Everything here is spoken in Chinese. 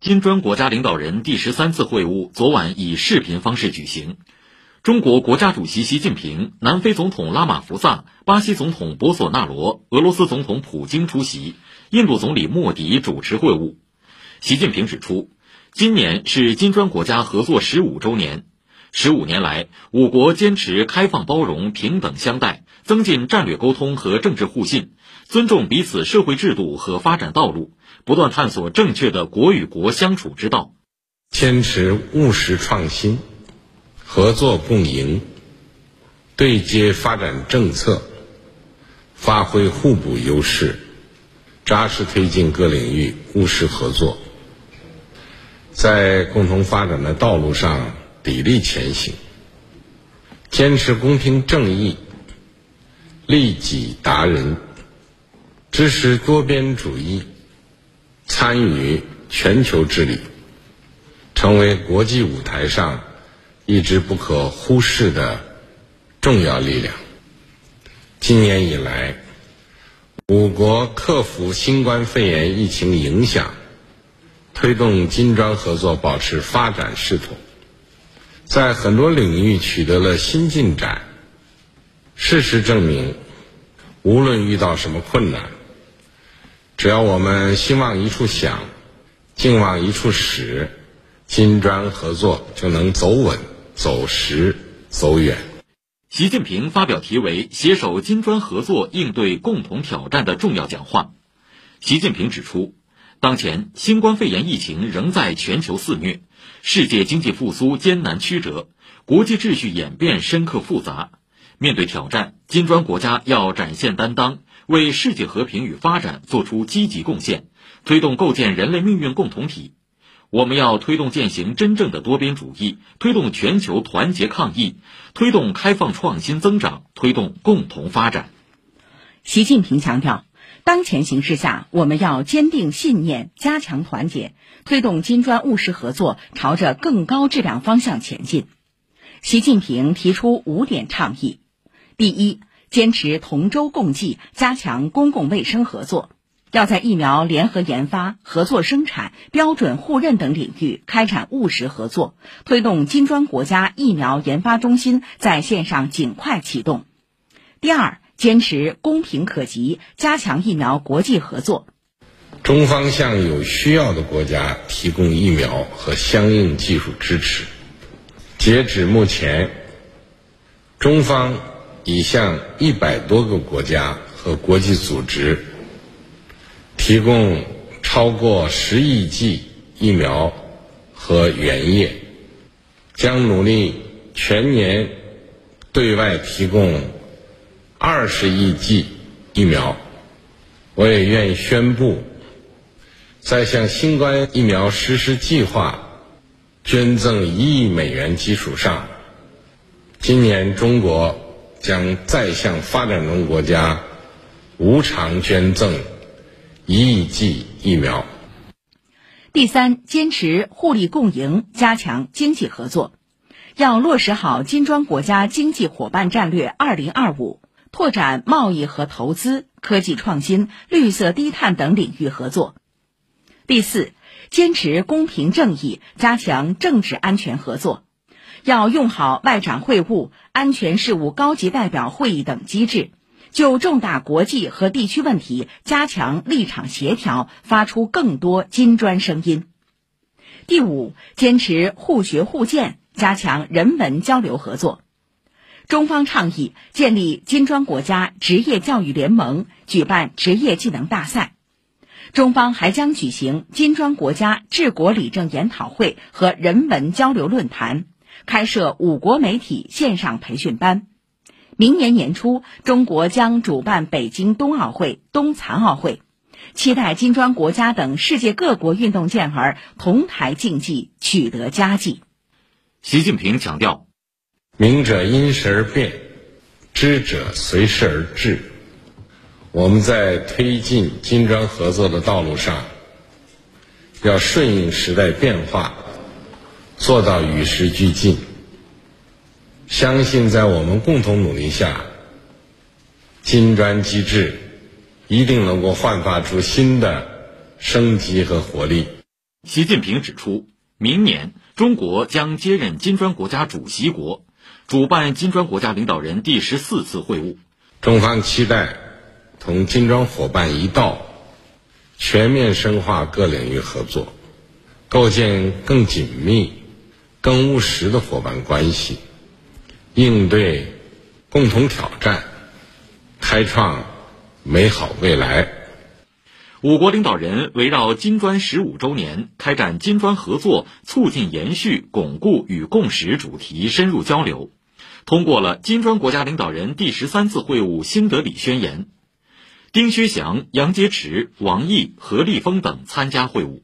金砖国家领导人第十三次会晤昨晚以视频方式举行，中国国家主席习近平、南非总统拉马福萨、巴西总统博索纳罗、俄罗斯总统普京出席，印度总理莫迪主持会晤。习近平指出，今年是金砖国家合作十五周年。十五年来，五国坚持开放包容、平等相待，增进战略沟通和政治互信，尊重彼此社会制度和发展道路，不断探索正确的国与国相处之道。坚持务实创新、合作共赢，对接发展政策，发挥互补优势，扎实推进各领域务实合作，在共同发展的道路上。砥砺前行，坚持公平正义，利己达人，支持多边主义，参与全球治理，成为国际舞台上一支不可忽视的重要力量。今年以来，五国克服新冠肺炎疫情影响，推动金砖合作保持发展势头。在很多领域取得了新进展。事实证明，无论遇到什么困难，只要我们心往一处想，劲往一处使，金砖合作就能走稳、走实、走远。习近平发表题为“携手金砖合作应对共同挑战”的重要讲话。习近平指出。当前，新冠肺炎疫情仍在全球肆虐，世界经济复苏艰难曲折，国际秩序演变深刻复杂。面对挑战，金砖国家要展现担当，为世界和平与发展做出积极贡献，推动构建人类命运共同体。我们要推动践行真正的多边主义，推动全球团结抗疫，推动开放创新增长，推动共同发展。习近平强调。当前形势下，我们要坚定信念，加强团结，推动金砖务实合作朝着更高质量方向前进。习近平提出五点倡议：第一，坚持同舟共济，加强公共卫生合作，要在疫苗联合研发、合作生产、标准互认等领域开展务实合作，推动金砖国家疫苗研发中心在线上尽快启动。第二，坚持公平可及，加强疫苗国际合作。中方向有需要的国家提供疫苗和相应技术支持。截止目前，中方已向一百多个国家和国际组织提供超过十亿剂疫苗和原液，将努力全年对外提供。二十亿剂疫苗，我也愿意宣布，在向新冠疫苗实施计划捐赠一亿美元基础上，今年中国将再向发展中国家无偿捐赠一亿剂疫苗。第三，坚持互利共赢，加强经济合作，要落实好金砖国家经济伙伴战略二零二五。拓展贸易和投资、科技创新、绿色低碳等领域合作。第四，坚持公平正义，加强政治安全合作，要用好外长会晤、安全事务高级代表会议等机制，就重大国际和地区问题加强立场协调，发出更多金砖声音。第五，坚持互学互鉴，加强人文交流合作。中方倡议建立金砖国家职业教育联盟，举办职业技能大赛。中方还将举行金砖国家治国理政研讨会和人文交流论坛，开设五国媒体线上培训班。明年年初，中国将主办北京冬奥会、冬残奥会，期待金砖国家等世界各国运动健儿同台竞技，取得佳绩。习近平强调。明者因时而变，知者随时而智。我们在推进金砖合作的道路上，要顺应时代变化，做到与时俱进。相信在我们共同努力下，金砖机制一定能够焕发出新的生机和活力。习近平指出，明年中国将接任金砖国家主席国，主办金砖国家领导人第十四次会晤。中方期待同金砖伙伴一道，全面深化各领域合作，构建更紧密、更务实的伙伴关系，应对共同挑战，开创美好未来。五国领导人围绕金砖十五周年开展金砖合作促进延续、巩固与共识主题深入交流，通过了金砖国家领导人第十三次会晤新德里宣言。丁薛祥、杨洁篪、王毅、何立峰等参加会晤。